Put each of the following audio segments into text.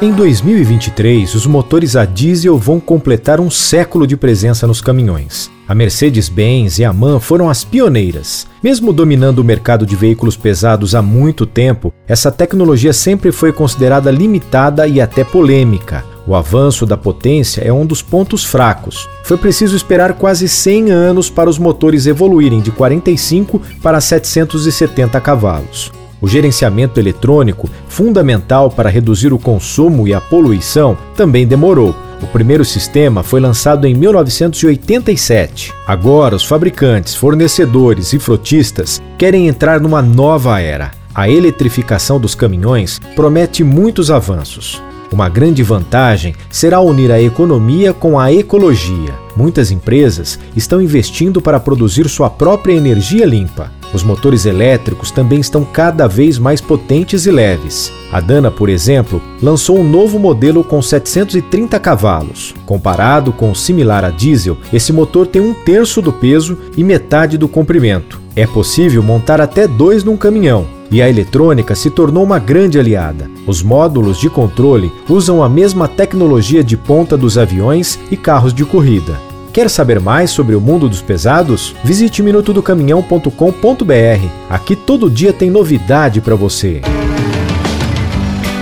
Em 2023, os motores a diesel vão completar um século de presença nos caminhões. A Mercedes-Benz e a MAN foram as pioneiras. Mesmo dominando o mercado de veículos pesados há muito tempo, essa tecnologia sempre foi considerada limitada e até polêmica. O avanço da potência é um dos pontos fracos. Foi preciso esperar quase 100 anos para os motores evoluírem de 45 para 770 cavalos. O gerenciamento eletrônico, fundamental para reduzir o consumo e a poluição, também demorou. O primeiro sistema foi lançado em 1987. Agora, os fabricantes, fornecedores e frotistas querem entrar numa nova era. A eletrificação dos caminhões promete muitos avanços. Uma grande vantagem será unir a economia com a ecologia. Muitas empresas estão investindo para produzir sua própria energia limpa. Os motores elétricos também estão cada vez mais potentes e leves. A Dana, por exemplo, lançou um novo modelo com 730 cavalos. Comparado com o similar a diesel, esse motor tem um terço do peso e metade do comprimento. É possível montar até dois num caminhão, e a eletrônica se tornou uma grande aliada. Os módulos de controle usam a mesma tecnologia de ponta dos aviões e carros de corrida. Quer saber mais sobre o mundo dos pesados? Visite minutodocaminhão.com.br. Aqui todo dia tem novidade para você.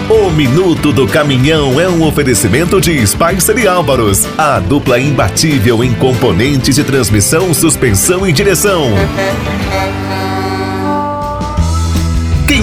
O Minuto do Caminhão é um oferecimento de Spicer e Álvaros, a dupla imbatível em componentes de transmissão, suspensão e direção.